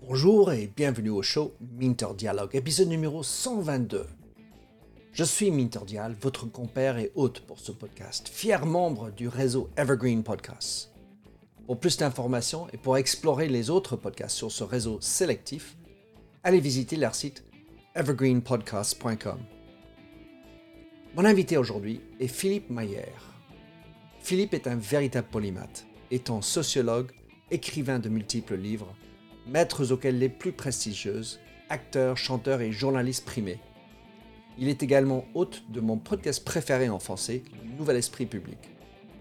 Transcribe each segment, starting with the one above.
Bonjour et bienvenue au show Minter Dialogue, épisode numéro 122. Je suis Minter Dial, votre compère et hôte pour ce podcast, fier membre du réseau Evergreen Podcasts. Pour plus d'informations et pour explorer les autres podcasts sur ce réseau sélectif, allez visiter leur site evergreenpodcasts.com. Mon invité aujourd'hui est Philippe Maillère. Philippe est un véritable polymathe, étant sociologue, écrivain de multiples livres, maîtres auxquels les plus prestigieuses, acteur, chanteur et journaliste primé. Il est également hôte de mon podcast préféré en français, Nouvel Esprit Public,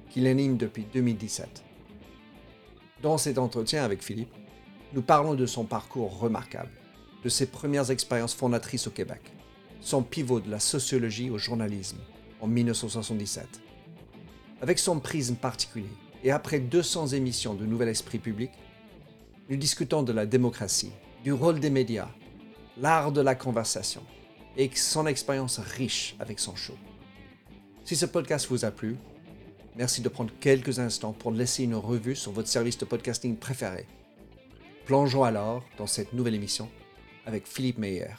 qu'il anime depuis 2017. Dans cet entretien avec Philippe, nous parlons de son parcours remarquable, de ses premières expériences fondatrices au Québec, son pivot de la sociologie au journalisme en 1977 avec son prisme particulier, et après 200 émissions de Nouvel Esprit Public, nous discutons de la démocratie, du rôle des médias, l'art de la conversation et son expérience riche avec son show. Si ce podcast vous a plu, merci de prendre quelques instants pour laisser une revue sur votre service de podcasting préféré. Plongeons alors dans cette nouvelle émission avec Philippe Meyer.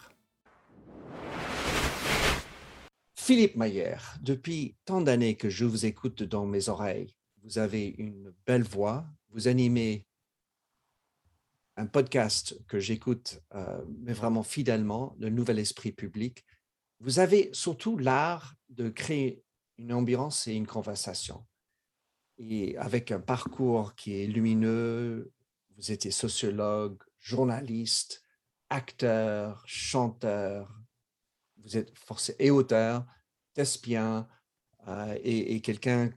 Philippe Mayer, depuis tant d'années que je vous écoute dans mes oreilles, vous avez une belle voix, vous animez un podcast que j'écoute, euh, mais vraiment fidèlement, le Nouvel Esprit Public. Vous avez surtout l'art de créer une ambiance et une conversation. Et avec un parcours qui est lumineux, vous étiez sociologue, journaliste, acteur, chanteur, vous êtes forcé et auteur, Thespien euh, et, quelqu'un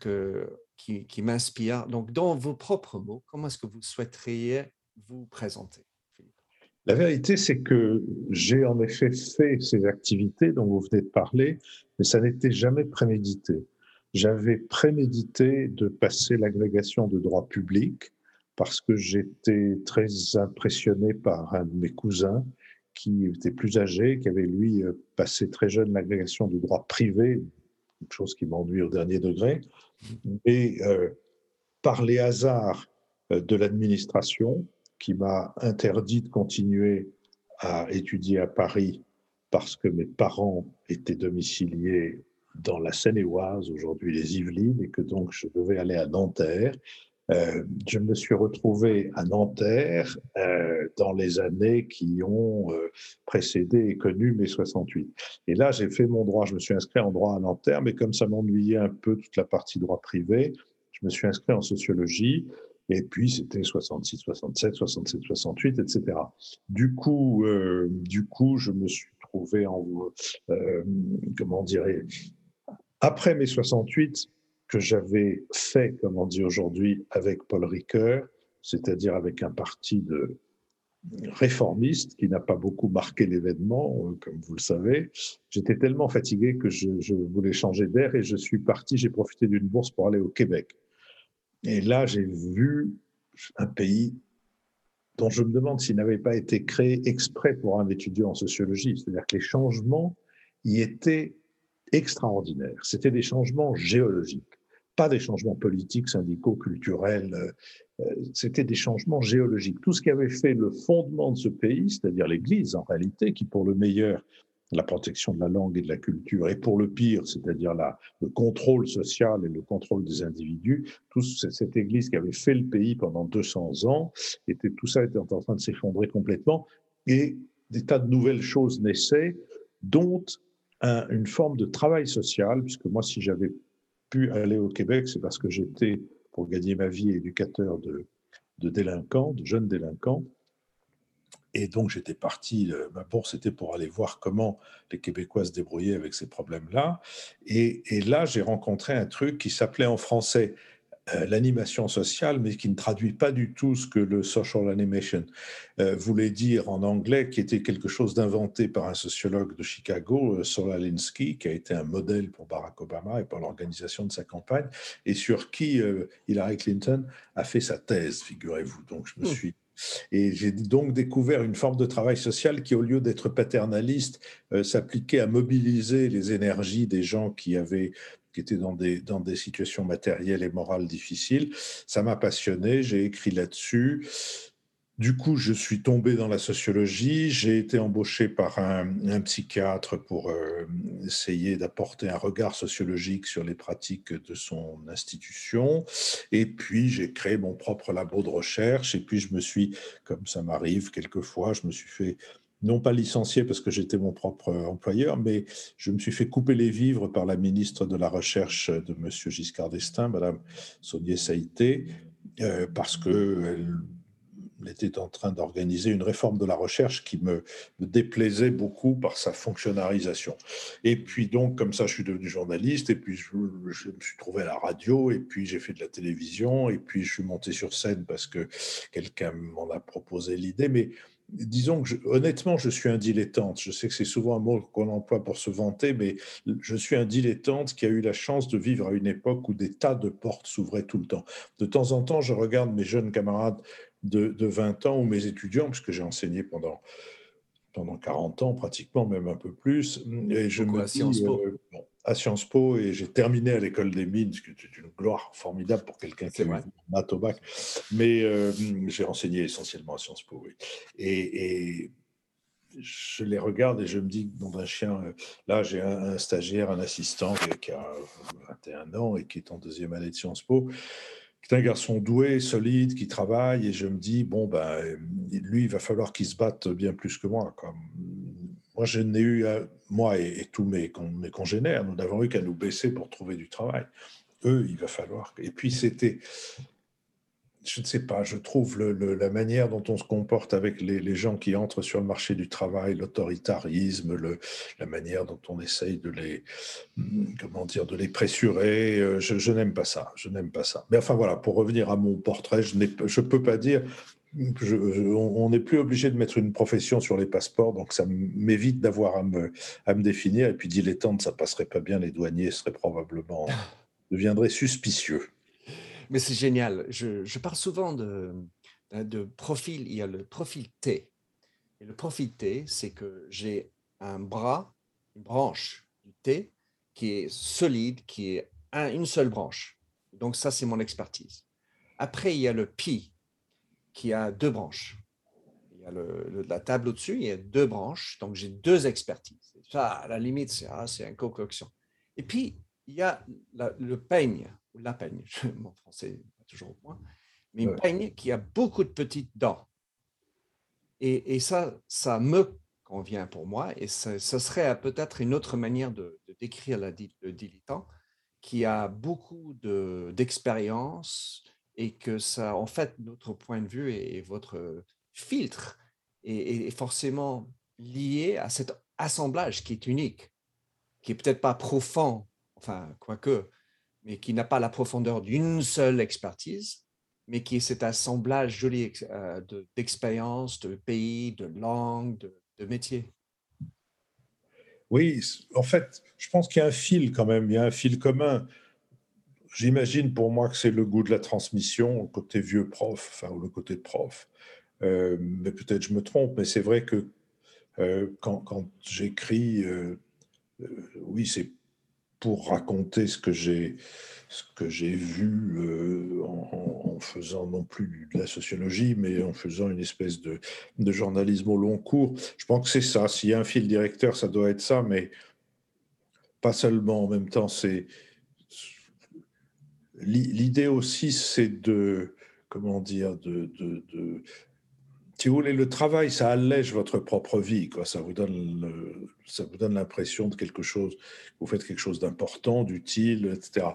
qui m'inspire. Donc, dans vos propres mots, comment est-ce que vous souhaiteriez vous présenter La vérité, c'est que j'ai en effet fait ces activités dont vous venez de parler, mais ça n'était jamais prémédité. J'avais prémédité de passer l'agrégation de droit public parce que j'étais très impressionné par un de mes cousins qui était plus âgé, qui avait lui euh, passé très jeune l'agrégation du droit privé, une chose qui m'ennuie au dernier degré, mais euh, par les hasards euh, de l'administration, qui m'a interdit de continuer à étudier à Paris parce que mes parents étaient domiciliés dans la Seine-et-Oise, aujourd'hui les Yvelines, et que donc je devais aller à Nanterre. Euh, je me suis retrouvé à Nanterre euh, dans les années qui ont euh, précédé et connu mai 68. Et là, j'ai fait mon droit. Je me suis inscrit en droit à Nanterre, mais comme ça m'ennuyait un peu toute la partie droit privé, je me suis inscrit en sociologie. Et puis, c'était 66, 67, 67, 68, etc. Du coup, du coup, je me suis trouvé en, comment dirais, après mai 68, que j'avais fait, comme on dit aujourd'hui, avec Paul Ricoeur, c'est-à-dire avec un parti de réformiste qui n'a pas beaucoup marqué l'événement, euh, comme vous le savez. J'étais tellement fatigué que je, je voulais changer d'air et je suis parti, j'ai profité d'une bourse pour aller au Québec. Et là, j'ai vu un pays dont je me demande s'il n'avait pas été créé exprès pour un étudiant en sociologie. C'est-à-dire que les changements y étaient extraordinaires. C'était des changements géologiques pas des changements politiques, syndicaux, culturels, euh, euh, c'était des changements géologiques. Tout ce qui avait fait le fondement de ce pays, c'est-à-dire l'Église en réalité, qui pour le meilleur, la protection de la langue et de la culture, et pour le pire, c'est-à-dire le contrôle social et le contrôle des individus, tout cette Église qui avait fait le pays pendant 200 ans, était, tout ça était en train de s'effondrer complètement, et des tas de nouvelles choses naissaient, dont une forme de travail social, puisque moi, si j'avais pu aller au Québec, c'est parce que j'étais, pour gagner ma vie, éducateur de, de délinquants, de jeunes délinquants. Et donc, j'étais parti, euh, ma bourse était pour aller voir comment les Québécois se débrouillaient avec ces problèmes-là. Et, là, j'ai rencontré un truc qui s'appelait en français l'animation sociale, mais qui ne traduit pas du tout ce que le social animation euh, voulait dire en anglais, qui était quelque chose d'inventé par un sociologue de Chicago, euh, Solalinsky, qui a été un modèle pour Barack Obama et pour l'organisation de sa campagne, et sur qui Hillary Clinton a fait sa thèse, figurez-vous. Donc, je me hmm. suis et j'ai donc découvert une forme de travail social qui, au lieu d'être paternaliste, s'appliquait à mobiliser les énergies des gens qui avaient qui dans des, dans des situations matérielles et morales difficiles. Ça m'a passionné, j'ai écrit là-dessus. Du coup, je suis tombé dans la sociologie. J'ai été embauché par un, psychiatre pour euh, essayer d'apporter un regard sociologique sur les pratiques de son institution. Et puis, j'ai créé mon propre labo de recherche. Et puis, je me suis, comme ça m'arrive quelquefois, je me suis fait non pas licencié parce que j'étais mon propre employeur, mais je me suis fait couper les vivres par la ministre de la Recherche de M. Giscard d'Estaing, Mme Sonia Saïté, euh, parce qu'elle était en train d'organiser une réforme de la recherche qui me, déplaisait beaucoup par sa fonctionnalisation. Et puis donc, comme ça, je suis devenu journaliste, et puis je, me suis trouvé à la radio, et puis j'ai fait de la télévision, et puis je suis monté sur scène parce que quelqu'un m'en a proposé l'idée. Mais disons que honnêtement, je suis un dilettante. Je sais que c'est souvent un mot qu'on emploie pour se vanter, mais je suis un dilettante qui a eu la chance de vivre à une époque où des tas de portes s'ouvraient tout le temps. De temps en temps, je regarde mes jeunes camarades de, 20 ans ou mes étudiants, puisque j'ai enseigné pendant, pendant 40 ans pratiquement, même un peu plus. Et je me Po? À Sciences Po, et j'ai terminé à l'école des mines, ce qui est une gloire formidable pour quelqu'un qui a maths au bac. Mais euh, j'ai enseigné essentiellement à Sciences Po, oui. Et, je les regarde et je me dis, bon, un chien, euh, là j'ai un, un, stagiaire, un assistant qui a 21 ans et qui est en deuxième année de Sciences Po c'est un garçon doué, solide, qui travaille, et je me dis, bon, ben, lui, il va falloir qu'il se batte bien plus que moi. Comme... Moi, je n'ai eu, moi et, tous mes, congénères, nous n'avons eu qu'à nous baisser pour trouver du travail. Eux, il va falloir. Et puis, c'était je ne sais pas, je trouve la manière dont on se comporte avec les, gens qui entrent sur le marché du travail, l'autoritarisme, la manière dont on essaye de les, comment dire, de les pressurer, euh, je, n'aime pas ça, je n'aime pas ça. Mais enfin voilà, pour revenir à mon portrait, je ne peux pas dire, on n'est plus obligé de mettre une profession sur les passeports, donc ça m'évite d'avoir à me, à me définir. Et puis dilettante, ça passerait pas bien, les douaniers seraient probablement, deviendraient suspicieux. Mais c'est génial. Je, parle souvent de, de profil. Il y a le profil T. Et le profil T, c'est que j'ai un bras, une branche du T qui est solide, qui est une seule branche. Donc ça, c'est mon expertise. Après, il y a le Pi qui a deux branches. Il y a le, la table au-dessus, il y a deux branches. Donc j'ai deux expertises. Ça, à la limite, c'est ah, une concoction. Et puis, il y a le peigne la peigne, mon français n'est pas toujours au point, mais une peigne qui a beaucoup de petites dents. Et, ça, ça me convient pour moi, et ce, serait peut-être une autre manière de, décrire la, le dilettant, qui a beaucoup d'expérience et que ça, en fait, notre point de vue et, votre filtre est, forcément lié à cet assemblage qui est unique, qui est peut-être pas profond, enfin, quoique, mais qui n'a pas la profondeur d'une seule expertise, mais qui est cet assemblage joli euh, d'expériences, de, pays, de langues, de métiers. Oui, en fait, je pense qu'il y a un fil quand même, il y a un fil commun. J'imagine pour moi que c'est le goût de la transmission, le côté vieux prof, enfin, ou le côté prof. Euh, mais peut-être je me trompe, mais c'est vrai que euh, quand, j'écris, oui, c'est pour raconter ce que j'ai ce que j'ai vu euh, en, faisant non plus de la sociologie, mais en faisant une espèce de journalisme au long cours. Je pense que c'est ça. S'il y a un fil directeur, ça doit être ça, mais pas seulement. En même temps, c'est l'idée aussi, c'est de comment dire, de, de, si vous voulez, le travail, ça allège votre propre vie, quoi. Ça vous donne, ça vous donne l'impression de quelque chose. Vous faites quelque chose d'important, d'utile, etc.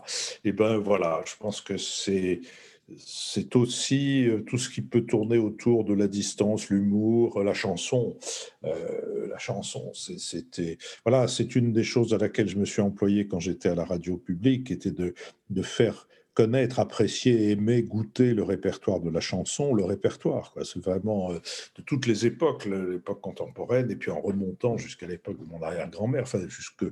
Et ben voilà, je pense que c'est c'est aussi euh, tout ce qui peut tourner autour de la distance, l'humour, la chanson. Euh, la chanson, c'était voilà, c'est une des choses à laquelle je me suis employé quand j'étais à la radio publique, était de de faire connaître, apprécier, aimer, goûter le répertoire de la chanson, le répertoire. C'est vraiment euh, de toutes les époques, l'époque contemporaine, et puis en remontant jusqu'à l'époque de mon arrière-grand-mère, enfin, jusque,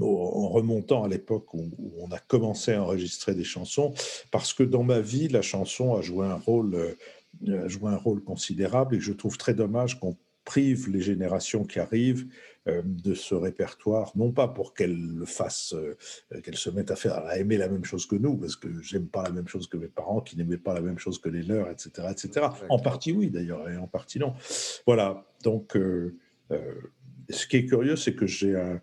en remontant à l'époque où, on a commencé à enregistrer des chansons, parce que dans ma vie, la chanson a joué un rôle, euh, a joué un rôle considérable, et je trouve très dommage qu'on prive les générations qui arrivent euh, de ce répertoire, non pas pour qu'elles le fassent, euh, qu'elles se mettent à faire, à aimer la même chose que nous, parce que j'aime pas la même chose que mes parents, qui n'aimaient pas la même chose que les leurs, etc., etc. En partie oui d'ailleurs, et en partie non. Voilà. Donc, euh, ce qui est curieux, c'est que j'ai un,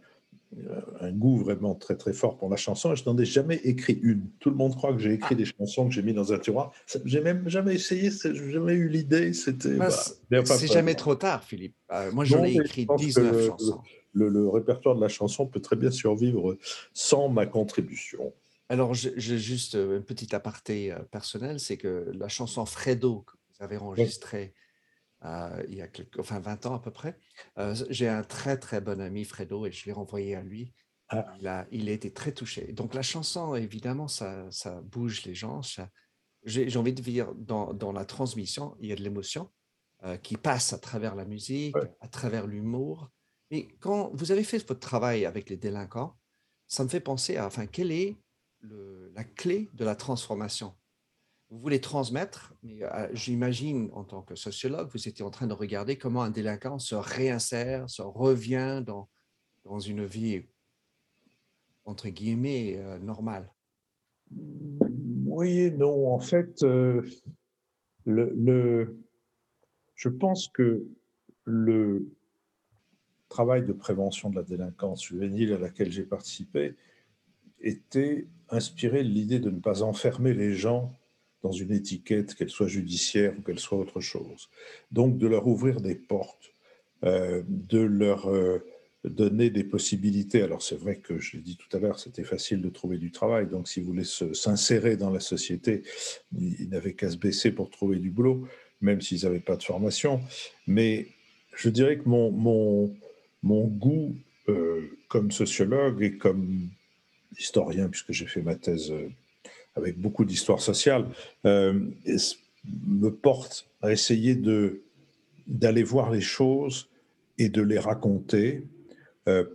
un goût vraiment très très fort pour la chanson et je n'en ai jamais écrit une. Tout le monde croit que j'ai écrit ah. des chansons que j'ai mis dans un tiroir. J'ai même jamais essayé, j'ai jamais eu l'idée. C'était. Bah, c'est jamais trop tard, Philippe. Euh, moi, j'en ai écrit 19 chansons. Le, répertoire de la chanson peut très bien survivre sans ma contribution. Alors, j'ai juste euh, un petit aparté euh, personnel, c'est que la chanson Fredo que vous avez enregistrée euh, il y a quelques, enfin 20 ans à peu près. Euh, j'ai un très très bon ami, Fredo, et je l'ai renvoyé à lui. Ah. Il, a, il a été très touché. Donc la chanson, évidemment, ça, ça bouge les gens. J'ai envie de dire, dans, dans, la transmission, il y a de l'émotion euh, qui passe à travers la musique, à travers l'humour. Mais quand vous avez fait votre travail avec les délinquants, ça me fait penser à, enfin, quelle est le, la clé de la transformation? Vous voulez transmettre, mais euh, j'imagine en tant que sociologue, vous étiez en train de regarder comment un délinquant se réinsère, se revient dans, dans une vie, entre guillemets, euh, normale. Oui non. En fait, euh, le, le, je pense que le travail de prévention de la délinquance juvénile à laquelle j'ai participé était inspiré de l'idée de ne pas enfermer les gens dans une étiquette, qu'elle soit judiciaire ou qu'elle soit autre chose. Donc de leur ouvrir des portes, euh, de leur euh, donner des possibilités. Alors c'est vrai que je l'ai dit tout à l'heure, c'était facile de trouver du travail. Donc s'ils voulaient s'insérer dans la société, ils, n'avaient qu'à se baisser pour trouver du boulot, même s'ils n'avaient pas de formation. Mais je dirais que mon, goût euh, comme sociologue et comme historien, puisque j'ai fait ma thèse avec beaucoup d'histoire sociale, euh, me porte à essayer de d'aller voir les choses et de les raconter euh,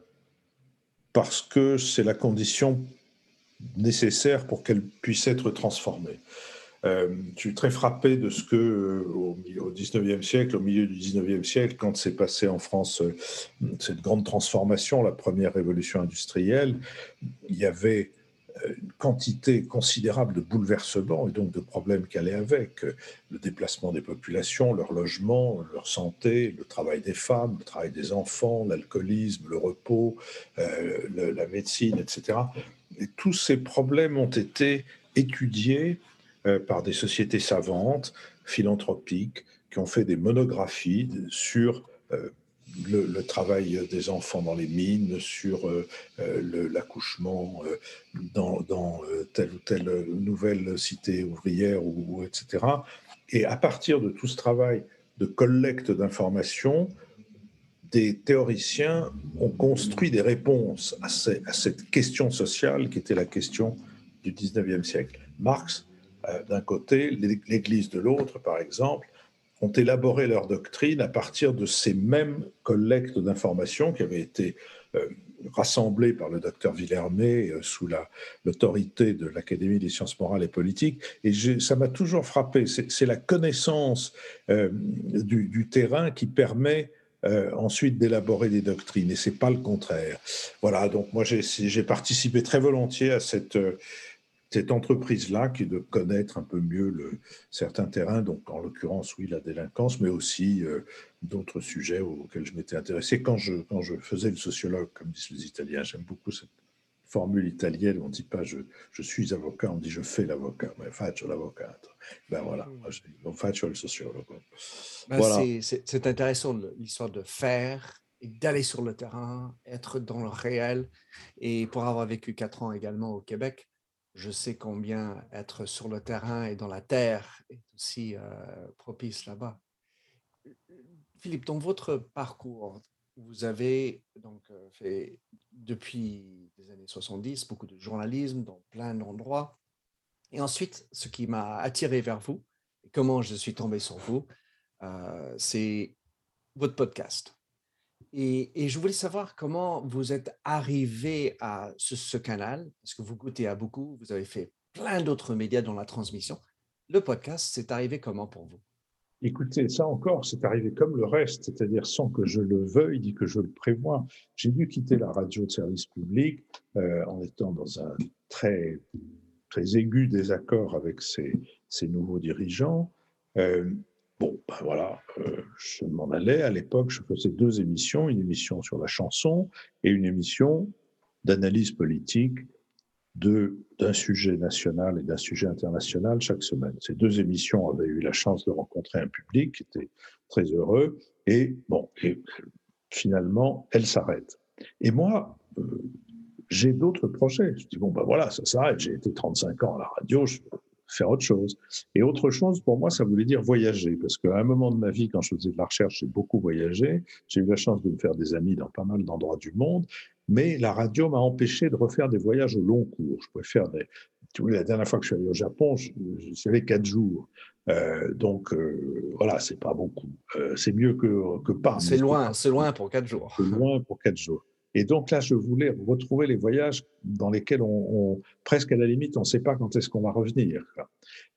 parce que c'est la condition nécessaire pour qu'elles puissent être transformées. Euh, je suis très frappé de ce que, au, au 19e siècle, au milieu du 19e siècle, quand s'est passé en France cette grande transformation, la première révolution industrielle, il y avait une quantité considérable de bouleversements et donc de problèmes qui allaient avec le déplacement des populations, leur logement, leur santé, le travail des femmes, le travail des enfants, l'alcoolisme, le repos, euh, la médecine, etc. Et tous ces problèmes ont été étudiés euh, par des sociétés savantes, philanthropiques, qui ont fait des monographies sur euh, le, travail des enfants dans les mines, sur euh, euh, l'accouchement euh, dans, telle ou telle nouvelle cité ouvrière, ou, etc. Et à partir de tout ce travail de collecte d'informations, des théoriciens ont construit des réponses à, à, cette question sociale qui était la question du 19e siècle. Marx, d'un côté, l'Église de l'autre, par exemple, ont élaboré leur doctrine à partir de ces mêmes collectes d'informations qui avaient été euh, rassemblées par le docteur Villermé euh, sous l'autorité de l'Académie des sciences morales et politiques. Et ça m'a toujours frappé. C'est la connaissance euh, du, terrain qui permet ensuite d'élaborer des doctrines, et c'est pas le contraire. Voilà, donc moi j'ai participé très volontiers à cette cette entreprise-là qui est de connaître un peu mieux le, certains terrains, donc en l'occurrence, oui, la délinquance, mais aussi euh, d'autres sujets auxquels je m'étais intéressé quand je, quand je faisais le sociologue, comme disent les Italiens. J'aime beaucoup cette formule italienne où on ne dit pas je, je, suis avocat, on dit je fais l'avocat, mais faccio l'avocat. Ben voilà, on faccio le sociologue. Ben voilà. C'est intéressant l'histoire de faire d'aller sur le terrain, être dans le réel. Et pour avoir vécu quatre ans également au Québec, je sais combien être sur le terrain et dans la terre est aussi propice là-bas. Philippe, dans votre parcours, vous avez donc fait depuis les années 70 beaucoup de journalisme dans plein d'endroits. Et ensuite, ce qui m'a attiré vers vous, et comment je suis tombé sur vous, c'est votre podcast. Et, je voulais savoir comment vous êtes arrivé à ce, canal, parce que vous goûtez à beaucoup, vous avez fait plein d'autres médias dans la transmission. Le podcast, c'est arrivé comment pour vous? Écoutez, ça encore, c'est arrivé comme le reste, c'est-à-dire sans que je le veuille, ni que je le prévoie. J'ai dû quitter la radio de service public euh, en étant dans un très, très aigu désaccord avec ces nouveaux dirigeants. Euh, bon, ben voilà, euh, je m'en allais. À l'époque, je faisais deux émissions, une émission sur la chanson et une émission d'analyse politique d'un sujet national et d'un sujet international chaque semaine. Ces deux émissions avaient eu la chance de rencontrer un public qui était très heureux et bon, et finalement, elles s'arrêtent. Et moi, euh, j'ai d'autres projets. Je dis, bon, ben voilà, ça s'arrête. J'ai été 35 ans à la radio, faire autre chose. Et autre chose, pour moi, ça voulait dire voyager. Parce qu'à un moment de ma vie, quand je faisais de la recherche, j'ai beaucoup voyagé. J'ai eu la chance de me faire des amis dans pas mal d'endroits du monde mais la radio m'a empêché de refaire des voyages au long cours. Je pouvais faire des. Tu vois, la dernière fois que je suis allé au Japon, j'y allé quatre jours. Euh, donc euh, voilà, c'est pas beaucoup. Euh, c'est mieux que, que pas. C'est loin, c'est loin pour quatre jours. C'est loin pour quatre jours. Et donc là, je voulais retrouver les voyages dans lesquels on, presque à la limite, on ne sait pas quand est-ce qu'on va revenir.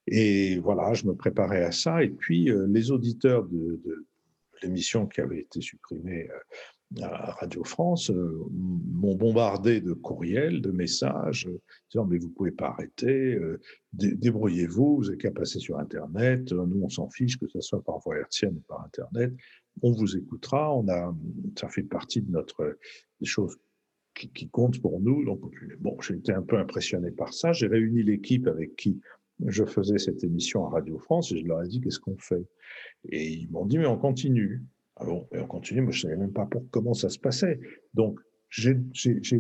Et voilà, je me préparais à ça. Et puis les auditeurs de, l'émission qui avait été supprimée à Radio France euh, m'ont bombardé de courriels, de messages, disant mais vous pouvez pas arrêter, euh, débrouillez-vous, vous n'avez qu'à passer sur Internet, nous on s'en fiche que ce soit par voie hertzienne ou par Internet, on vous écoutera, on a, ça fait partie de notre des choses qui, qui comptent pour nous. Donc bon, j'ai été un peu impressionné par ça. J'ai réuni l'équipe avec qui je faisais cette émission à Radio France et je leur ai dit qu'est-ce qu'on fait? Et ils m'ont dit mais on continue. Ah bon, et on continue, moi je savais même pas pour comment ça se passait. Donc j'ai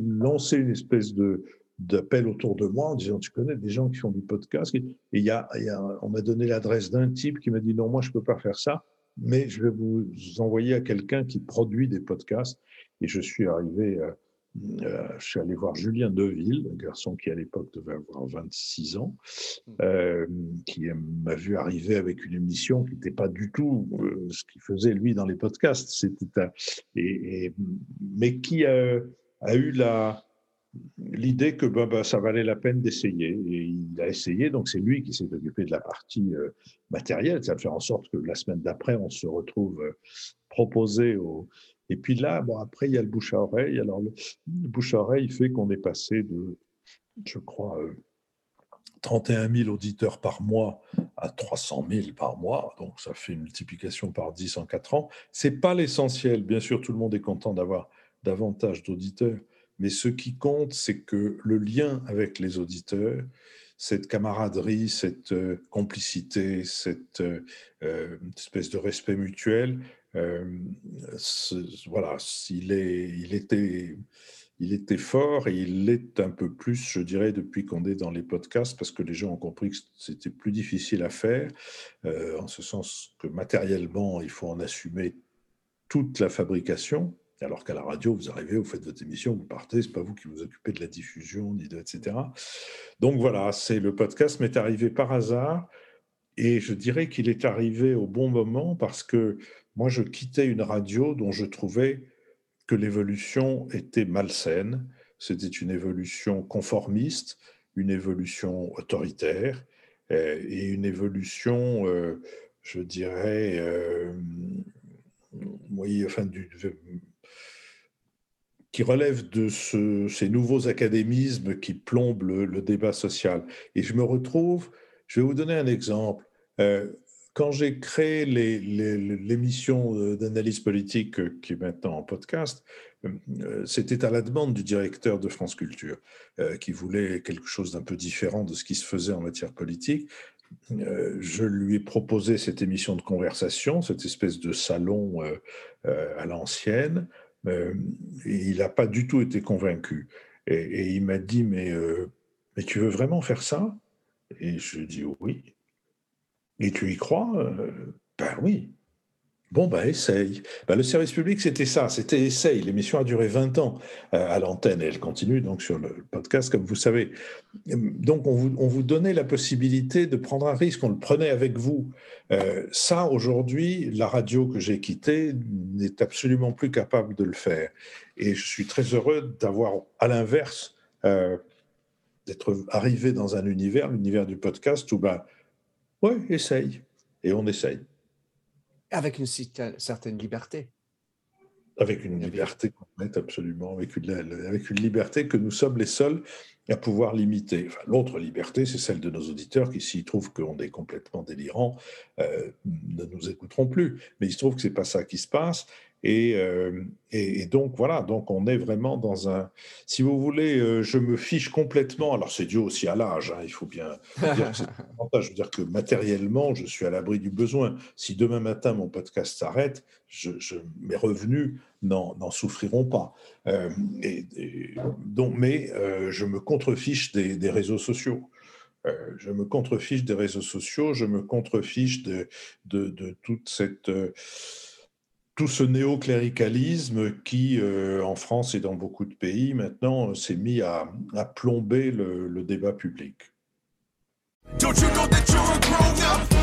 lancé une espèce de d'appel autour de moi en disant tu connais des gens qui font du podcast? Et il y a, y a, on m'a donné l'adresse d'un type qui m'a dit non moi je peux pas faire ça mais je vais vous envoyer à quelqu'un qui produit des podcasts et je suis arrivé euh, euh, je suis allé voir Julien Deville, un garçon qui à l'époque devait avoir 26 ans, mmh. euh, qui m'a vu arriver avec une émission qui n'était pas du tout ce qu'il faisait lui dans les podcasts. C'était et, mais qui a, eu la l'idée que bah, bah, ça valait la peine d'essayer. Et il a essayé, donc c'est lui qui s'est occupé de la partie matérielle, ça faire en sorte que la semaine d'après, on se retrouve proposé au, et puis là, bon, après, il y a le bouche à oreille. Alors, le, bouche à oreille fait qu'on est passé de, je crois, 31 euh, 000 auditeurs par mois à 300 000 par mois. Donc, ça fait une multiplication par 10 en 4 ans. Ce n'est pas l'essentiel. Bien sûr, tout le monde est content d'avoir davantage d'auditeurs. Mais ce qui compte, c'est que le lien avec les auditeurs, cette camaraderie, cette euh, complicité, cette euh, espèce de respect mutuel, euh, voilà, il, est, il, était, il était fort et il l'est un peu plus, je dirais, depuis qu'on est dans les podcasts, parce que les gens ont compris que c'était plus difficile à faire, euh, en ce sens que matériellement, il faut en assumer toute la fabrication, alors qu'à la radio, vous arrivez, vous faites votre émission, vous partez, c'est pas vous qui vous occupez de la diffusion, ni de, etc. Donc voilà, c'est le podcast m'est arrivé par hasard, et je dirais qu'il est arrivé au bon moment parce que moi, je quittais une radio dont je trouvais que l'évolution était malsaine. C'était une évolution conformiste, une évolution autoritaire euh, et une évolution, euh, je dirais, euh, oui, enfin, du, qui relève de ces nouveaux académismes qui plombent le, débat social. Et je me retrouve, je vais vous donner un exemple quand j'ai créé l'émission euh, d'analyse politique euh, qui est maintenant en podcast, euh, c'était à la demande du directeur de France Culture, qui voulait quelque chose d'un peu différent de ce qui se faisait en matière politique. Je lui ai proposé cette émission de conversation, cette espèce de salon à l'ancienne, et il n'a pas du tout été convaincu. Et, il m'a dit, mais, mais tu veux vraiment faire ça? Et je lui ai dit oui. Et tu y crois? Euh, Ben oui. Bon, ben essaye. Ben, le service public, c'était ça, c'était essaye. L'émission a duré 20 ans euh, à l'antenne et elle continue donc sur le podcast, comme vous savez. Donc, on vous, on vous donnait la possibilité de prendre un risque, on le prenait avec vous. Euh, ça, aujourd'hui, la radio que j'ai quittée n'est absolument plus capable de le faire. Et je suis très heureux d'avoir, à l'inverse, d'être arrivé dans un univers, l'univers du podcast, où ben, oui, essaye. Et on essaye. Avec une certaine liberté. Avec une liberté complète, absolument, avec une, avec une liberté que nous sommes les seuls à pouvoir limiter. L'autre liberté, c'est celle de nos auditeurs qui, s'ils trouvent qu'on est complètement délirant, euh, ne nous écouteront plus. Mais il se trouve que ce n'est pas ça qui se passe. Euh, et, et, donc voilà, donc on est vraiment dans un. Si vous voulez, euh, je me fiche complètement. Alors c'est dû aussi à l'âge, hein, il faut bien dire que Je veux dire que matériellement, je suis à l'abri du besoin. Si demain matin mon podcast s'arrête, je, mes revenus n'en souffriront pas. Euh, et, donc, mais je me contrefiche des, réseaux sociaux. je me contrefiche des réseaux sociaux, je me contrefiche de, toute cette tout ce néocléricalisme qui, euh, en France et dans beaucoup de pays, maintenant, s'est mis à, plomber le, débat public. Don't you know that you're a?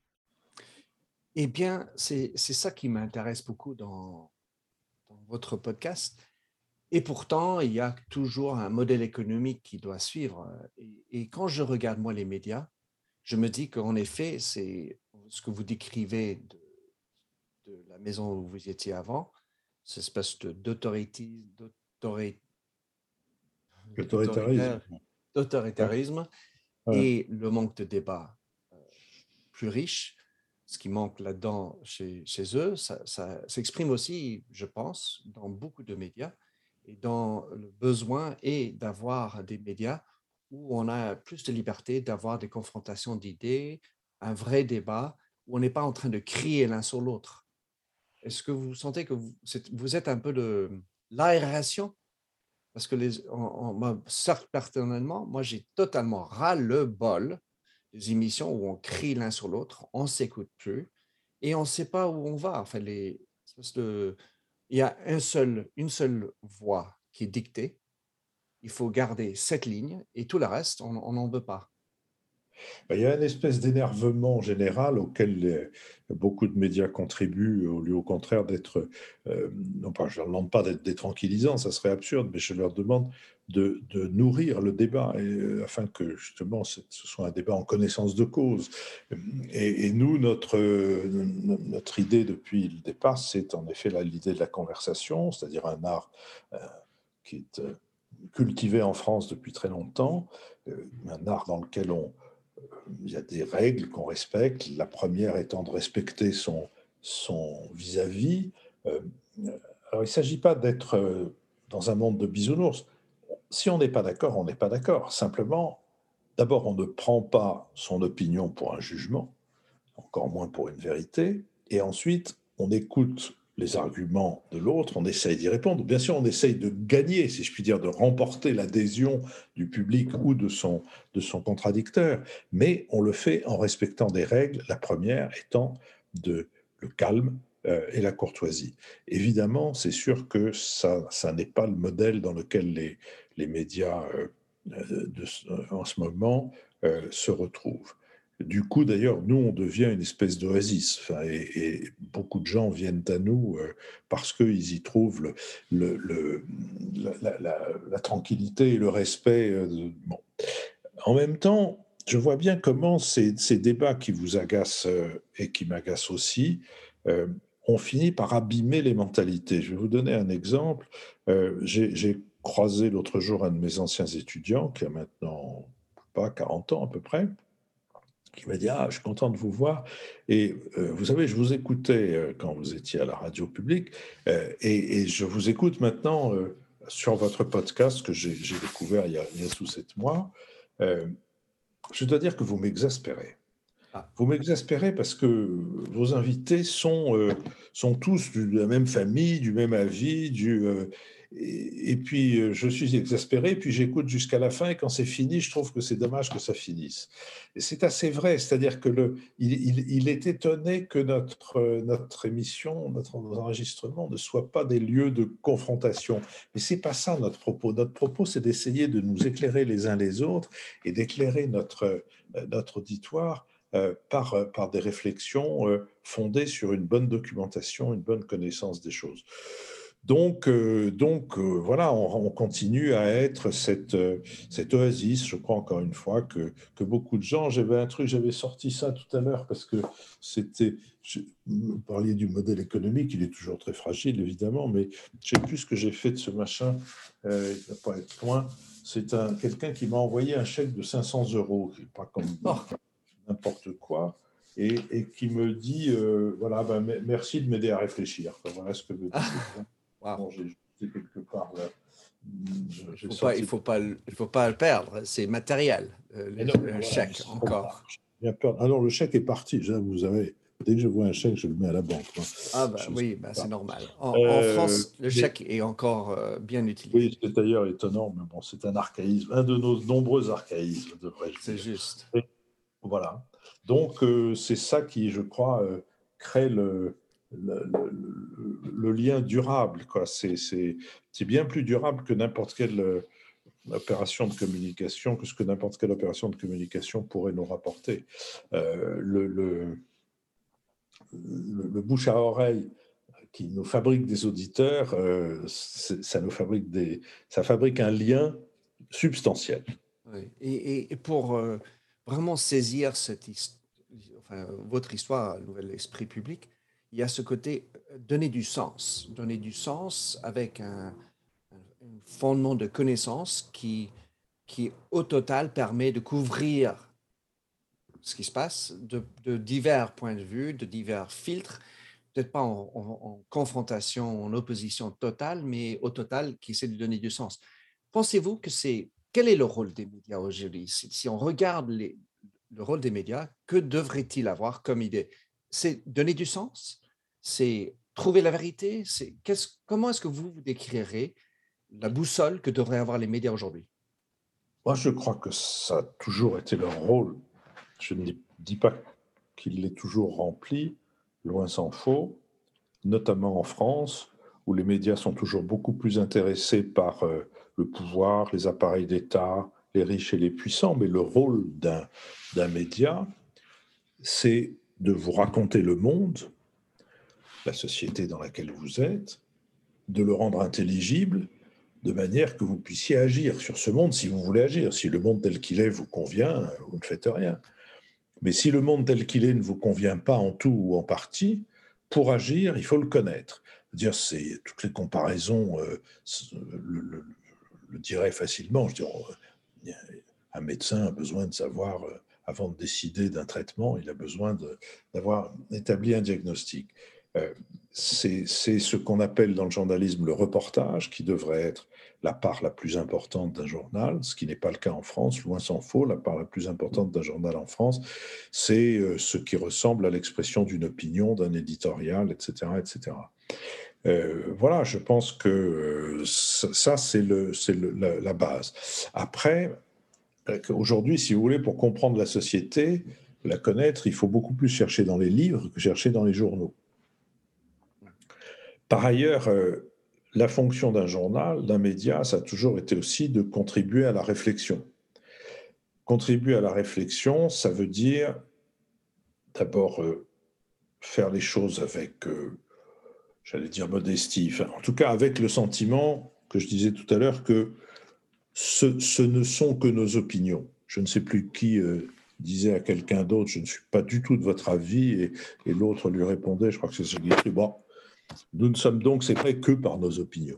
Eh bien, c'est ça qui m'intéresse beaucoup dans, votre podcast. Et pourtant, il y a toujours un modèle économique qui doit suivre. Et, quand je regarde, moi, les médias, je me dis qu'en effet, c'est ce que vous décrivez de, la maison où vous étiez avant, cette espèce d'autoritarisme, d'autoritarisme et le manque de débat euh, plus riche ce qui manque là-dedans chez, eux, ça, s'exprime aussi, je pense, dans beaucoup de médias et dans le besoin et d'avoir des médias où on a plus de liberté d'avoir des confrontations d'idées, un vrai débat, où on n'est pas en train de crier l'un sur l'autre. Est-ce que vous sentez que vous, êtes un peu de l'aération? Parce que, les, personnellement, moi, j'ai totalement ras le bol des émissions où on crie l'un sur l'autre, on s'écoute plus et on ne sait pas où on va. Enfin, il y a un seul, une seule voix qui est dictée. Il faut garder cette ligne et tout le reste, on n'en veut pas. Ben, il y a une espèce d'énervement général auquel beaucoup de médias contribuent, au lieu au contraire d'être, euh, non pas, je ne leur demande pas d'être détranquillisants, ça serait absurde, mais je leur demande de, nourrir le débat, euh, afin que justement ce soit un débat en connaissance de cause. Et, nous, notre, notre idée depuis le départ, c'est en effet l'idée de la conversation, c'est-à-dire un art euh, qui est cultivé en France depuis très longtemps, un art dans lequel on, il y a des règles qu'on respecte. La première étant de respecter son vis-à-vis. Euh, alors, il ne s'agit pas d'être euh, dans un monde de bisounours. Si on n'est pas d'accord, on n'est pas d'accord. Simplement, d'abord, on ne prend pas son opinion pour un jugement, encore moins pour une vérité. Et ensuite, on écoute les arguments de l'autre, on essaye d'y répondre. Bien sûr, on essaye de gagner, si je puis dire, de remporter l'adhésion du public ou de son, de son contradicteur, mais on le fait en respectant des règles, la première étant de le calme euh, et la courtoisie. Évidemment, c'est sûr que ça, ça n'est pas le modèle dans lequel les, les médias euh, en ce moment euh, se retrouvent. Du coup, d'ailleurs, nous, on devient une espèce d'oasis. et, beaucoup de gens viennent à nous euh, parce qu'ils y trouvent la, tranquillité et le respect. Euh. En même temps, je vois bien comment ces, débats qui vous agacent euh, et qui m'agacent aussi ont fini par abîmer les mentalités. Je vais vous donner un exemple. J'ai croisé l'autre jour un de mes anciens étudiants qui a maintenant pas 40 ans à peu près qui m'a dit Ah, je suis content de vous voir. Et euh, vous savez, je vous écoutais euh, quand vous étiez à la radio publique, euh, et, je vous écoute maintenant sur votre podcast que j'ai découvert il y, a, il y, a, sous sept mois. je dois dire que vous m'exaspérez. Ah. Vous m'exaspérez parce que vos invités sont, sont tous de la même famille, du même avis, du, et, puis euh, je suis exaspéré, puis j'écoute jusqu'à la fin, et quand c'est fini, je trouve que c'est dommage que ça finisse. Et c'est assez vrai, c'est-à-dire que le, il, est étonné que notre, euh, notre émission, notre enregistrement ne soit pas des lieux de confrontation. Mais c'est pas ça notre propos. Notre propos, c'est d'essayer de nous éclairer les uns les autres et d'éclairer notre, euh, notre auditoire par, par des réflexions fondées sur une bonne documentation, une bonne connaissance des choses. Donc, euh, donc euh, voilà, on, on continue à être cette, euh, cette oasis, je crois encore une fois, que, que beaucoup de gens, j'avais un truc, j'avais sorti ça tout à l'heure parce que c'était, vous parliez du modèle économique, il est toujours très fragile évidemment, mais je sais plus ce que j'ai fait de ce machin, il ne va pas être loin. C'est un, quelqu'un qui m'a envoyé un chèque de 500 euros, pas comme Oh. n'importe quoi, et, et qui me dit, voilà, ben, me- merci de m'aider à réfléchir. Voilà ce que veut dire. Wow. Bon, j'ai quelque part là. Je- j'ai Faut pas- sorti- il ne faut, pas il faut pas le perdre, c'est matériel, euh, le, Mais non, le voilà, chèque encore. peur. Alors, le chèque est parti. Vous savez, dès que je vois un chèque, je le mets à la banque. moi. Ah bah Je oui, bah, c'est normal. En, en Euh, France, le mais- chèque est encore euh, bien utilisé. Oui, c'est d'ailleurs étonnant, mais bon, c'est un archaïsme, un de nos nombreux archaïsmes, devrais-je C'est dire. juste. Voilà. Donc, euh, c'est ça qui, je crois, euh, crée le, le, lien durable. C'est bien plus durable que n'importe quelle euh, opération de communication, que ce que n'importe quelle opération de communication pourrait nous rapporter. Euh, le, le, bouche à oreille qui nous fabrique des auditeurs, euh, ça nous fabrique des, ça fabrique un lien substantiel. Et, et- pour vraiment saisir cette votre histoire, Nouvel Esprit Public, il y a ce côté euh, donner du sens, donner du sens avec un, fondement de connaissances qui, qui, au total, permet de couvrir ce qui se passe de, divers points de vue, de divers filtres, peut-être pas en, confrontation, en opposition totale, mais au total qui essaie de donner du sens. Pensez-vous que c'est quel est le rôle des médias aujourd'hui? Si, on regarde le rôle des médias, que devrait-il avoir comme idée? C'est donner du sens? C'est trouver la vérité C'est qu'est-ce- Comment est-ce que vous, décrirez la boussole que devraient avoir les médias aujourd'hui? Moi, je crois que ça a toujours été leur rôle. Je ne dis- pas qu'il l'ait toujours rempli, loin s'en faut, notamment en France, où les médias sont toujours beaucoup plus intéressés par euh, le pouvoir, les appareils d'État, les riches et les puissants. Mais le rôle d'un média, c'est de vous raconter le monde, la société dans laquelle vous êtes, de le rendre intelligible, de manière que vous puissiez agir sur ce monde si vous voulez agir. Si le monde tel qu'il est vous convient, vous ne faites rien. Mais si le monde tel qu'il est ne vous convient pas en tout ou en partie, pour agir, il faut le connaître. Dire, c'est toutes les comparaisons euh, le, le- facilement. Je dirais, un médecin a besoin de savoir, euh, avant de décider d'un traitement, il a besoin d'avoir établi un diagnostic. Euh, c'est ce qu'on appelle dans le journalisme le reportage, qui devrait être la part la plus importante d'un journal, ce qui n'est pas le cas en France, loin s'en faut. La part la plus importante d'un journal en France, c'est euh, ce qui ressemble à l'expression d'une opinion, d'un éditorial, etc. etc. Euh, voilà, je pense que ça, c'est la, base. Après, aujourd'hui, si vous voulez, pour comprendre la société, la connaître, il faut beaucoup plus chercher dans les livres que chercher dans les journaux. Par ailleurs, euh, la fonction d'un journal, d'un média, ça a toujours été aussi de contribuer à la réflexion. Contribuer à la réflexion, ça veut dire d'abord euh, faire les choses avec, euh, j'allais dire modestie, enfin, en tout cas avec le sentiment que je disais tout à l'heure que ce, ne sont que nos opinions. Je ne sais plus qui disait à quelqu'un d'autre, je ne suis pas du tout de votre avis, et, l'autre lui répondait, je crois que c'est ce qu'il dit, bon, nous ne sommes donc, vrai, que par nos opinions.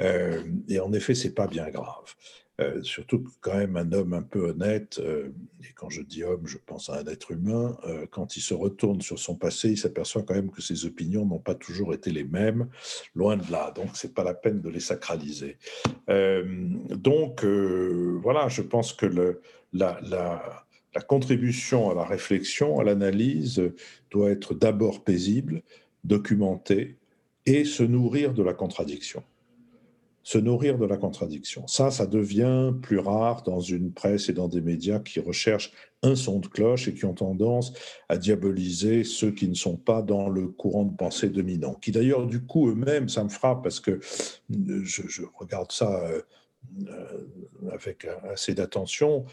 Euh, et en effet, c'est pas bien grave. Euh, surtout quand même un homme un peu honnête, euh, et quand je dis homme, je pense à un être humain, quand il se retourne sur son passé, il s'aperçoit quand même que ses opinions n'ont pas toujours été les mêmes, loin de là, donc c'est pas la peine de les sacraliser. donc voilà, je pense que la contribution à la réflexion, à l'analyse, doit être d'abord paisible, documentée, et se nourrir de la contradiction se nourrir de la contradiction. Ça, ça devient plus rare dans une presse et dans des médias qui recherchent un son de cloche et qui ont tendance à diaboliser ceux qui ne sont pas dans le courant de pensée dominant. Qui d'ailleurs, du coup, eux-mêmes, ça me frappe parce que euh, je, regarde ça euh, euh, avec assez d'attention.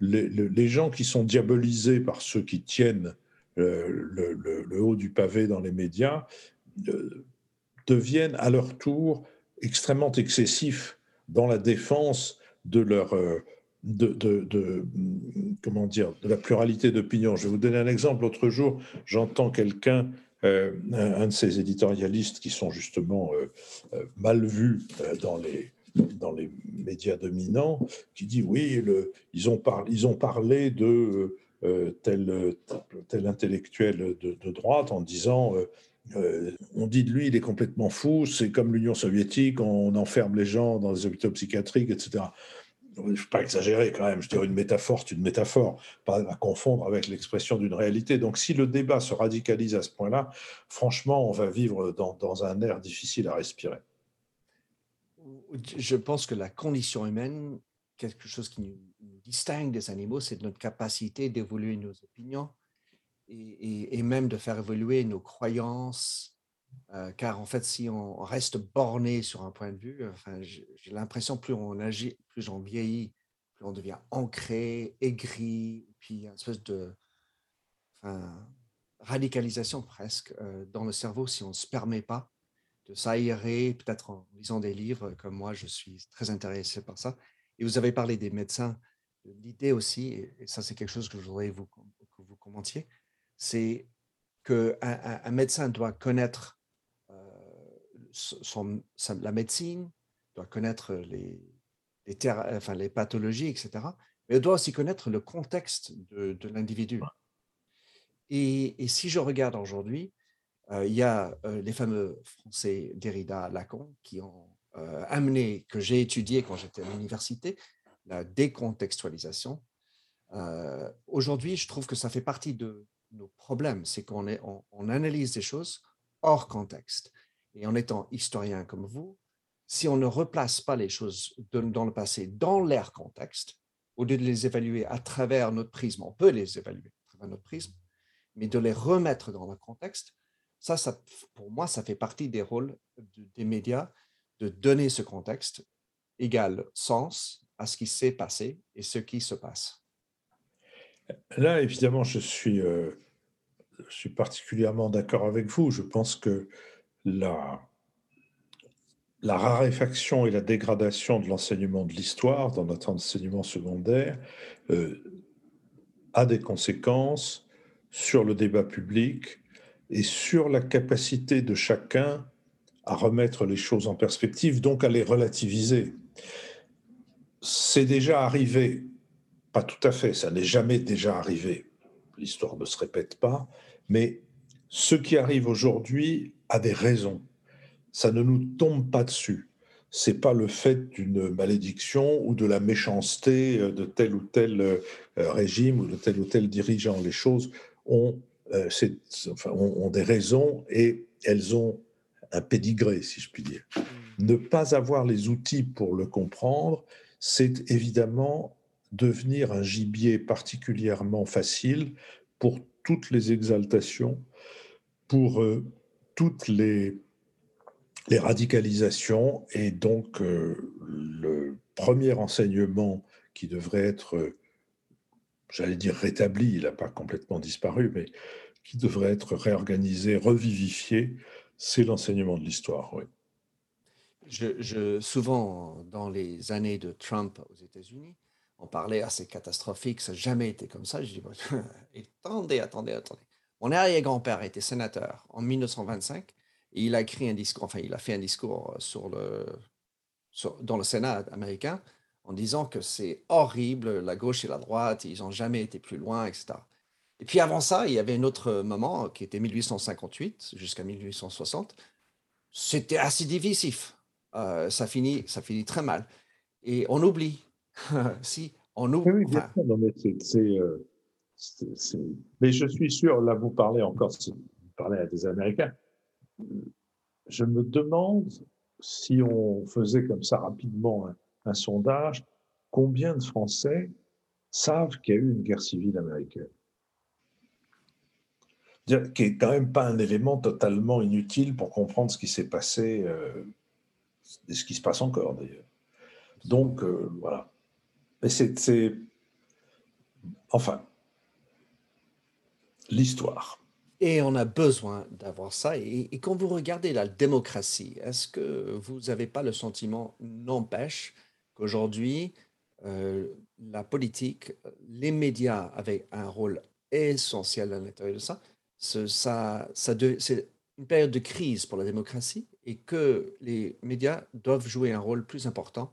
les, gens qui sont diabolisés par ceux qui tiennent le, haut du pavé dans les médias deviennent à leur tour extrêmement excessifs dans la défense de leur euh, de, de, comment dire de la pluralité d'opinion. Je vais vous donner un exemple. L'autre jour, j'entends quelqu'un, euh, un, de ces éditorialistes qui sont justement euh, mal vus dans les dans les médias dominants, qui dit oui, ils, ont ils ont parlé de tel, tel intellectuel de, droite en disant euh, on dit de lui, il est complètement fou, c'est comme l'Union soviétique, on enferme les gens dans des hôpitaux psychiatriques, etc. Je ne pas exagérer quand même, je dirais une métaphore, c'est une métaphore, pas à confondre avec l'expression d'une réalité. Donc si le débat se radicalise à ce point-là, franchement, on va vivre dans, un air difficile à respirer. Je pense que la condition humaine, quelque chose qui nous distingue des animaux, c'est notre capacité d'évoluer nos opinions, et, même de faire évoluer nos croyances. Euh, car en fait, si on reste borné sur un point de vue, j'ai l'impression plus on agit, plus on vieillit, plus on devient ancré, aigri, puis une espèce de radicalisation presque euh, dans le cerveau si on ne se permet pas de s'aérer, peut-être en lisant des livres comme moi, je suis très intéressé par ça. Et vous avez parlé des médecins. L'idée aussi, et ça c'est quelque chose que je voudrais vous, que vous commentiez, c'est qu'un un, médecin doit connaître son, la médecine, doit connaître les, les, enfin, les pathologies, etc. Mais il doit aussi connaître le contexte de, de l'individu. Et, et, si je regarde aujourd'hui, il y a les fameux Français Derrida, Lacan, qui ont amené, que j'ai étudié quand j'étais à l'université, la décontextualisation. aujourd'hui, je trouve que ça fait partie de, nos problèmes, c'est qu'on on, analyse des choses hors contexte. Et en étant historien comme vous, si on ne replace pas les choses dans le passé dans leur contexte, au lieu de les évaluer à travers notre prisme, on peut les évaluer à travers notre prisme, mais de les remettre dans le contexte, ça, ça pour moi, ça fait partie des rôles des médias de donner ce contexte égal sens à ce qui s'est passé et ce qui se passe. Là, évidemment, je suis, euh, particulièrement d'accord avec vous. Je pense que la, la raréfaction et la dégradation de l'enseignement de l'histoire dans notre enseignement secondaire euh, a des conséquences sur le débat public et sur la capacité de chacun à remettre les choses en perspective, donc à les relativiser. C'est déjà arrivé pas tout à fait, ça n'est jamais déjà arrivé. L'histoire ne se répète pas, mais ce qui arrive aujourd'hui a des raisons. Ça ne nous tombe pas dessus. C'est pas le fait d'une malédiction ou de la méchanceté euh, de tel ou tel euh, régime ou de tel ou tel dirigeant. Les choses ont, euh, ont des raisons et elles ont un pédigré, si je puis dire. Ne pas avoir les outils pour le comprendre, c'est évidemment devenir un gibier particulièrement facile pour toutes les exaltations, pour euh, toutes les, radicalisations. Et donc, euh, le premier enseignement qui devrait être, j'allais dire rétabli, il n'a pas complètement disparu, mais qui devrait être réorganisé, revivifié, c'est l'enseignement de l'histoire. Oui. Je, souvent, dans les années de Trump aux États-Unis, on parlait assez catastrophique, ça n'a jamais été comme ça. Je dis, attendez, attendez, attendez. Mon arrière-grand-père était sénateur en 1925 et il a écrit un discours, enfin, il a fait un discours sur le, dans le Sénat américain en disant que c'est horrible, la gauche et la droite, ils n'ont jamais été plus loin, etc. Et puis avant ça, il y avait un autre moment qui était 1858 jusqu'à 1860. C'était assez divisif. Euh, ça, finit, ça finit très mal. Et on oublie. si, on oublie. Oui, bien sûr, mais euh, mais je suis sûr, là, vous parlez encore, vous parlez à des Américains. Je me demande si on faisait comme ça rapidement un sondage, combien de Français savent qu'il y a eu une guerre civile américaine? Qui est quand même pas un élément totalement inutile pour comprendre ce qui s'est passé euh, et ce qui se passe encore d'ailleurs. Donc euh, voilà. Mais c'est, enfin, l'histoire. Et on a besoin d'avoir ça. Et, quand vous regardez la démocratie, est-ce que vous n'avez pas le sentiment, n'empêche, qu'aujourd'hui, euh, la politique, les médias avaient un rôle essentiel à l'intérieur de ça, ça, ça c'est une période de crise pour la démocratie et que les médias doivent jouer un rôle plus important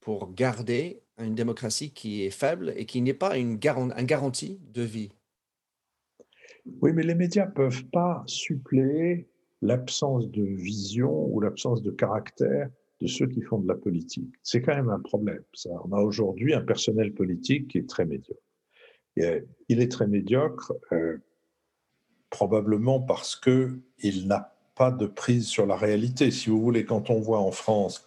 pour garder une démocratie qui est faible et qui n'est pas une, garantie de vie. Oui, mais les médias ne peuvent pas suppléer l'absence de vision ou l'absence de caractère de ceux qui font de la politique. C'est quand même un problème. On a aujourd'hui un personnel politique qui est très médiocre. Et, il est très médiocre euh, probablement parce qu'il n'a pas de prise sur la réalité. Si vous voulez, quand on voit en France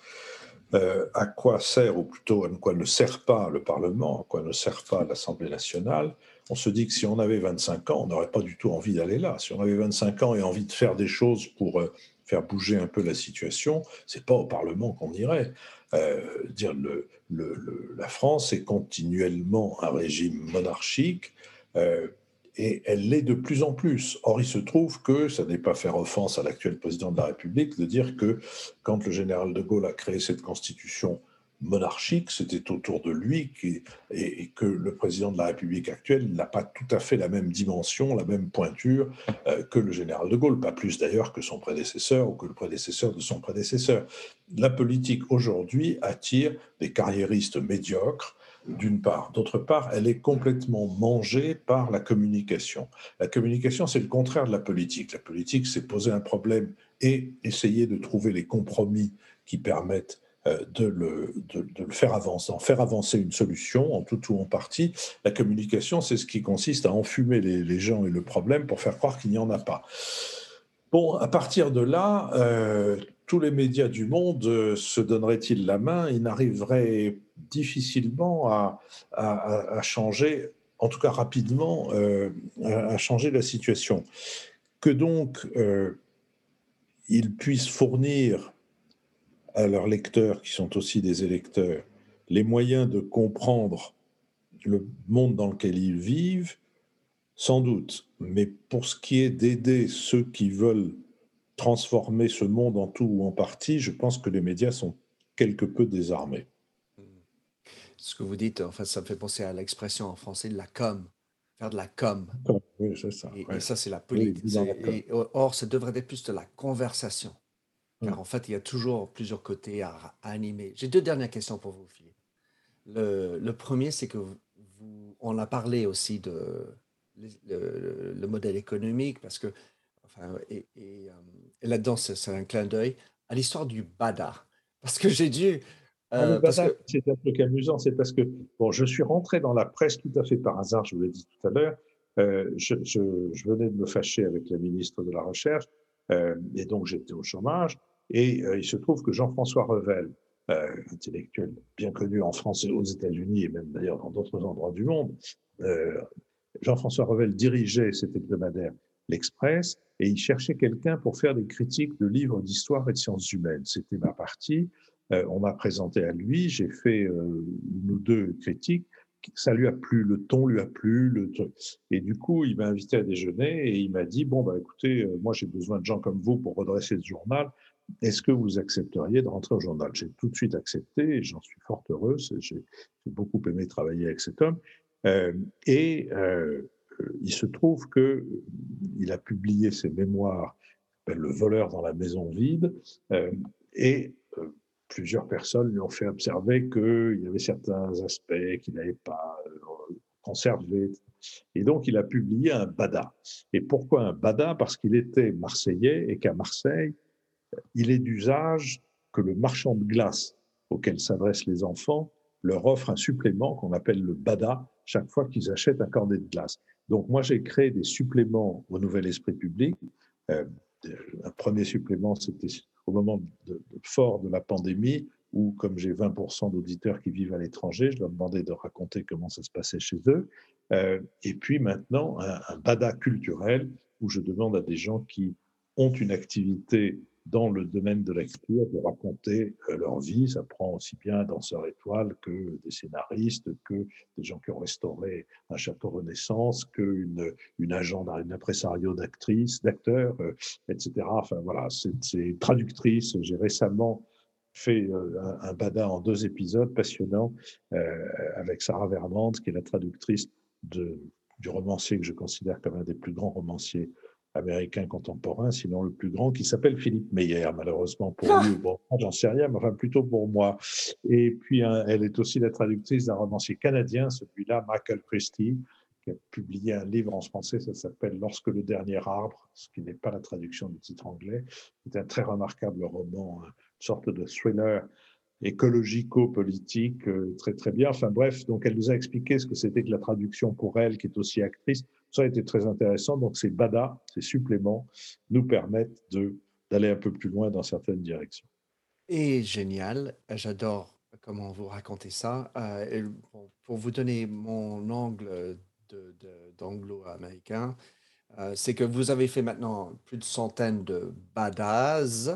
euh, à quoi sert, ou plutôt à quoi ne sert pas le Parlement, à quoi ne sert pas l'Assemblée nationale, on se dit que si on avait 25 ans, on n'aurait pas du tout envie d'aller là. Si on avait 25 ans et envie de faire des choses pour euh, faire bouger un peu la situation, c'est pas au Parlement qu'on irait. Euh, dire la France est continuellement un régime monarchique et elle l'est de plus en plus. Or, il se trouve que ça n'est pas faire offense à l'actuel président de la République de dire que quand le général de Gaulle a créé cette constitution monarchique, c'était autour de lui et, que le président de la République actuelle n'a pas tout à fait la même dimension, la même pointure euh, que le général de Gaulle, pas plus d'ailleurs que son prédécesseur ou que le prédécesseur de son prédécesseur. La politique aujourd'hui attire des carriéristes médiocres d'une part. D'autre part, elle est complètement mangée par la communication. La communication, c'est le contraire de la politique. La politique, c'est poser un problème et essayer de trouver les compromis qui permettent euh, de le, faire avancer, d'en faire avancer une solution en tout ou en partie. La communication, c'est ce qui consiste à enfumer les, gens et le problème pour faire croire qu'il n'y en a pas. Bon, à partir de là, euh, tous les médias du monde euh, se donneraient-ils la main? Ils n'arriveraient difficilement à, changer, en tout cas rapidement, euh, à, changer la situation. Que donc euh, ils puissent fournir à leurs lecteurs, qui sont aussi des électeurs, les moyens de comprendre le monde dans lequel ils vivent, sans doute. Mais pour ce qui est d'aider ceux qui veulent transformer ce monde en tout ou en partie, je pense que les médias sont quelque peu désarmés. Ce que vous dites, en fait, ça me fait penser à l'expression en français de la com, faire de la com. Oui, c'est ça. Et, ça, c'est la politique. or, ça devrait être plus de la conversation. Car en fait, il y a toujours plusieurs côtés à, animer. J'ai deux dernières questions pour vous, Philippe. Le, le premier, c'est que vous, on a parlé aussi de le modèle économique, parce que et, euh, et, là-dedans, c'est un clin d'œil à l'histoire du Bada. Parce que j'ai dû. Euh, c'est un truc amusant, c'est parce que bon, je suis rentré dans la presse tout à fait par hasard, je vous l'ai dit tout à l'heure. Euh, je, je, je, venais de me fâcher avec la ministre de la Recherche, et donc j'étais au chômage. Et il se trouve que Jean-François Revel, intellectuel bien connu en France et aux États-Unis, et même d'ailleurs dans d'autres endroits du monde, Jean-François Revel dirigeait cet hebdomadaire l'Express, et il cherchait quelqu'un pour faire des critiques de livres d'histoire et de sciences humaines. C'était ma partie. Euh, on m'a présenté à lui, j'ai fait euh, une ou deux critiques. Ça lui a plu, le ton lui a plu, Et du coup, il m'a invité à déjeuner et il m'a dit bon bah écoutez, euh, moi j'ai besoin de gens comme vous pour redresser ce journal. Est-ce que vous accepteriez de rentrer au journal? J'ai tout de suite accepté et j'en suis fort heureux. J'ai beaucoup aimé travailler avec cet homme. et il se trouve qu'il a publié ses mémoires, Le voleur dans la maison vide, euh, et euh, plusieurs personnes lui ont fait observer qu'il y avait certains aspects qu'il n'avait pas euh, conservés. Et donc, il a publié un Bada. Et pourquoi un Bada? Parce qu'il était marseillais et qu'à Marseille, il est d'usage que le marchand de glace auquel s'adressent les enfants leur offre un supplément qu'on appelle le Bada chaque fois qu'ils achètent un cornet de glace. Donc, moi, j'ai créé des suppléments au Nouvel Esprit Public. Euh, un premier supplément, c'était au moment de, fort de la pandémie, où, comme j'ai 20% d'auditeurs qui vivent à l'étranger, je leur demandais de raconter comment ça se passait chez eux. Euh, et puis maintenant, un, un, bada culturel, où je demande à des gens qui ont une activité dans le domaine de l'écriture de raconter euh, leur vie. Ça prend aussi bien un danseur étoile que des scénaristes, que des gens qui ont restauré un château Renaissance, qu'une une agent, un impresario d'actrices, d'acteurs, euh, etc. Enfin voilà, c'est traductrice. J'ai récemment fait euh, un, un, bada en deux épisodes passionnants avec Sarah Vermand, qui est la traductrice du romancier que je considère comme un des plus grands romanciers américain contemporain, sinon le plus grand, qui s'appelle Philippe Meyer, malheureusement pour ah lui. Bon, j'en sais rien, mais enfin plutôt pour moi. Et puis, hein, elle est aussi la traductrice d'un romancier canadien, celui-là, Michael Christie, qui a publié un livre en français, ça s'appelle Lorsque le dernier arbre, ce qui n'est pas la traduction du titre anglais. C'est un très remarquable roman, une sorte de thriller écologico-politique, euh, très très bien. Enfin bref, donc elle nous a expliqué ce que c'était que la traduction pour elle, qui est aussi actrice. Ça a été très intéressant. Donc ces BADA, ces suppléments, nous permettent d'aller un peu plus loin dans certaines directions. Et génial, j'adore comment vous racontez ça. Euh, pour vous donner mon angle d'anglo-américain, euh, c'est que vous avez fait maintenant plus de centaines de badass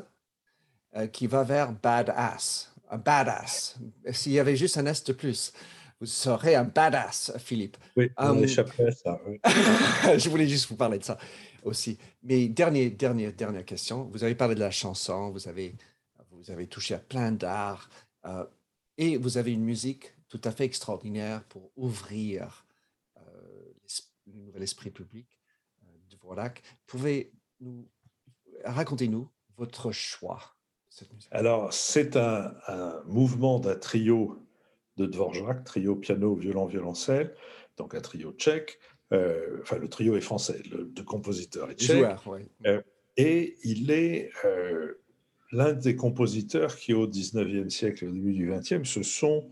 qui va vers badass badass. S'il y avait juste un S de plus, vous serez un badass, Philippe. Oui, on um, échapperait à ça. je voulais juste vous parler de ça aussi. Mais dernière, dernière, dernière question. Vous avez parlé de la chanson, vous avez, vous avez touché à plein d'art euh, et vous avez une musique tout à fait extraordinaire pour ouvrir euh, le nouvel esprit public euh, de Vorlac. Pouvez nous racontez-nous votre choix alors, c'est un, mouvement d'un trio de Dvorak, trio piano, violon, violoncelle, donc un trio tchèque. Euh, enfin, le trio est français, le, de compositeurs est tchèque. Euh, et il est euh, l'un des compositeurs qui, au 19e siècle et au début du 20e, se sont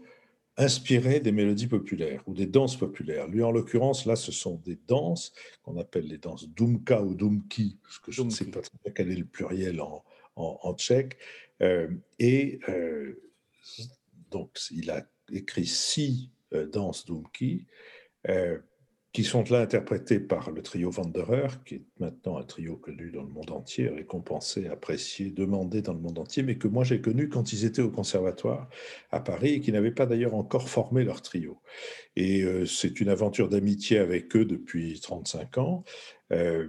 inspirés des mélodies populaires ou des danses populaires. Lui, en l'occurrence, là, ce sont des danses qu'on appelle les danses dumka ou dumki, parce que je ne sais pas très bien quel est le pluriel en, en, tchèque. Euh, et donc, il a écrit six euh, danses d'Umki qui sont là interprétées par le trio Wanderer, qui est maintenant un trio connu dans le monde entier, récompensé, apprécié, demandé dans le monde entier, mais que moi j'ai connu quand ils étaient au conservatoire à Paris et qui n'avaient pas d'ailleurs encore formé leur trio. Et c'est une aventure d'amitié avec eux depuis 35 ans. Euh,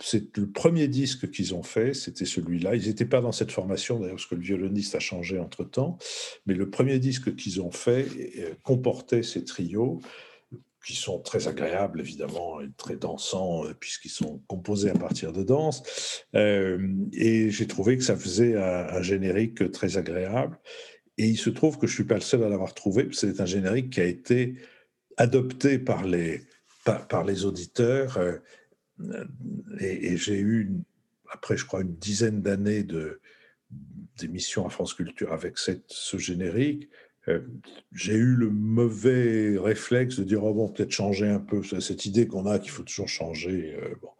c'est le premier disque qu'ils ont fait, c'était celui-là. Ils n'étaient pas dans cette formation, d'ailleurs, parce que le violoniste a changé entre-temps. Mais le premier disque qu'ils ont fait euh, comportait ces trios qui sont très agréables, évidemment, et très dansants, euh, puisqu'ils sont composés à partir de danse. et j'ai trouvé que ça faisait un, un, générique très agréable. Et il se trouve que je ne suis pas le seul à l'avoir trouvé, c'est un générique qui a été adopté par les, par, les auditeurs. Euh, et, j'ai eu, après, je crois, une dizaine d'années de, d'émissions à France Culture avec cette, ce générique, euh, j'ai eu le mauvais réflexe de dire oh bon peut-être changer un peu cette idée qu'on a qu'il faut toujours changer euh, bon.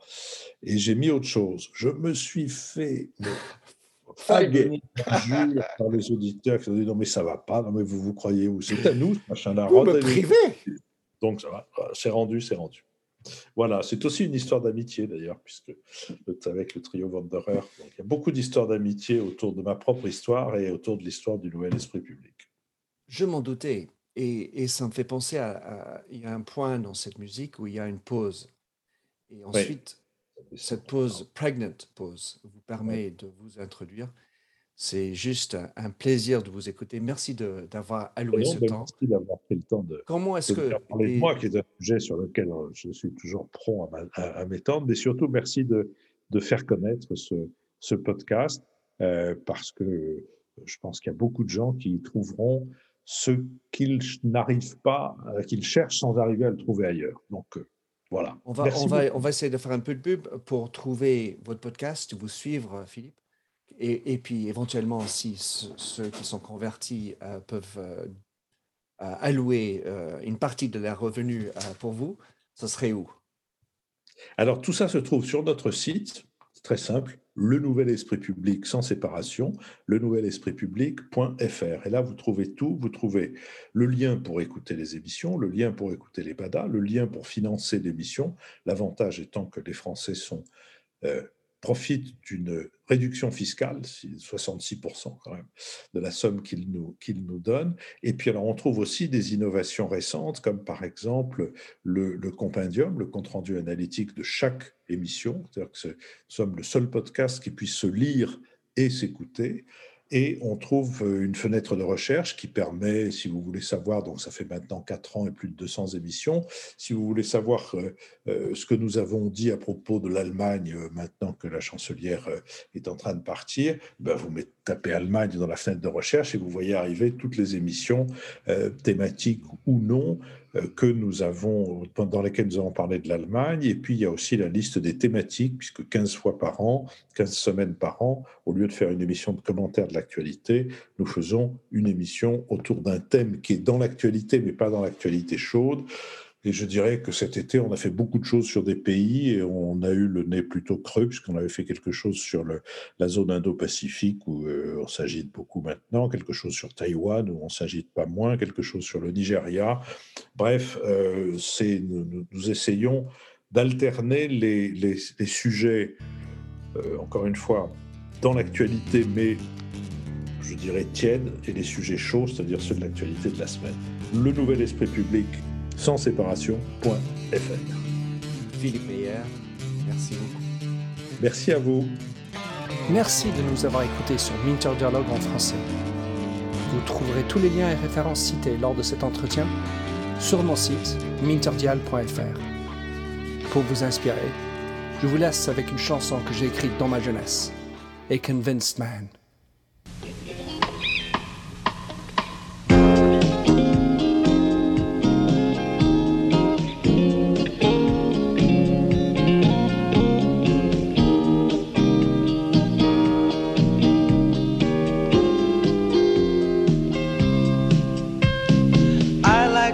et j'ai mis autre chose je me suis fait par les auditeurs qui ont dit non mais ça va pas non mais vous vous croyez où? C'est à nous ce machin là vous me privez? Donc, c'est rendu, c'est rendu. Voilà, c'est aussi une histoire d'amitié d'ailleurs, puisque avec le trio Wanderer, donc il y a beaucoup d'histoires d'amitié autour de ma propre histoire et autour de l'histoire du Nouvel Esprit Public. Je m'en doutais, et, ça me fait penser à, Il y a un point dans cette musique où il y a une pause. Et ensuite, cette pause, pregnant pause, vous permet de vous introduire. C'est juste un plaisir de vous écouter. Merci d'avoir alloué ce temps. Merci d'avoir pris le temps de, Comment est-ce que parler de moi, qui est un sujet sur lequel euh, je suis toujours prompt à, m'étendre, mais surtout merci de, de faire connaître ce, ce podcast euh, parce que Je pense qu'il y a beaucoup de gens qui trouveront ce qu'ils n'arrivent pas, euh, qu'ils cherchent sans arriver à le trouver ailleurs. Donc, euh, voilà. On va, on, va, on va essayer de faire un peu de pub pour trouver votre podcast, vous suivre, Philippe. Et, puis, éventuellement, si ceux qui sont convertis euh, peuvent allouer une partie de leurs revenus pour vous, ce serait où? Alors, tout ça se trouve sur notre site, très simple, le nouvel esprit public sans séparation, le nouvel esprit public.fr. Et là, vous trouvez tout. Vous trouvez le lien pour écouter les émissions, le lien pour écouter les BADA, le lien pour financer l'émission. L'avantage étant que les Français sont euh, profite d'une réduction fiscale, 66% quand même, de la somme qu'il nous, qu'il nous donne. Et puis alors on trouve aussi des innovations récentes, comme par exemple le, le compendium, le compte-rendu analytique de chaque émission. C'est-à-dire que nous sommes le seul podcast qui puisse se lire et s'écouter. Et on trouve euh, une fenêtre de recherche qui permet, si vous voulez savoir, donc ça fait maintenant 4 ans et plus de 200 émissions, si vous voulez savoir euh, euh, ce que nous avons dit à propos de l'Allemagne, maintenant que la chancelière est en train de partir, ben vous mettez, tapez Allemagne dans la fenêtre de recherche et vous voyez arriver toutes les émissions thématiques ou non euh, que nous avons, dans lesquelles nous avons parlé de l'Allemagne. Et puis, il y a aussi la liste des thématiques, puisque 15 fois par an, 15 semaines par an, au lieu de faire une émission de commentaires de l'actualité, nous faisons une émission autour d'un thème qui est dans l'actualité, mais pas dans l'actualité chaude. Et je dirais que cet été, on a fait beaucoup de choses sur des pays et on a eu le nez plutôt creux, puisqu'on avait fait quelque chose sur la zone Indo-Pacifique où euh, on s'agite beaucoup maintenant, quelque chose sur Taïwan où on s'agite pas moins, quelque chose sur le Nigeria. Bref, euh, nous, essayons d'alterner les, sujets, euh, encore une fois, dans l'actualité, mais je dirais tièdes, et les sujets chauds, c'est-à-dire ceux de l'actualité de la semaine. Le nouvel esprit public sans séparation.fr. Philippe Meyer, merci beaucoup. Merci à vous. Merci de nous avoir écoutés sur Minter Dialogue en français. Vous trouverez tous les liens et références cités lors de cet entretien sur mon site minterdial.fr. Pour vous inspirer, je vous laisse avec une chanson que j'ai écrite dans ma jeunesse, A Convinced Man.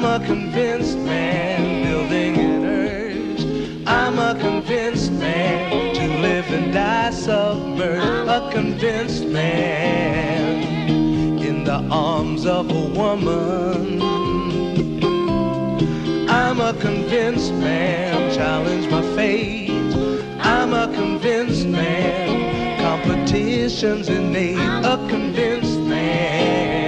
I'm a convinced man building an urge. I'm a convinced man to live and die submerged. A convinced man in the arms of a woman. I'm a convinced man, challenge my fate. I'm a convinced man, competition's innate. A convinced man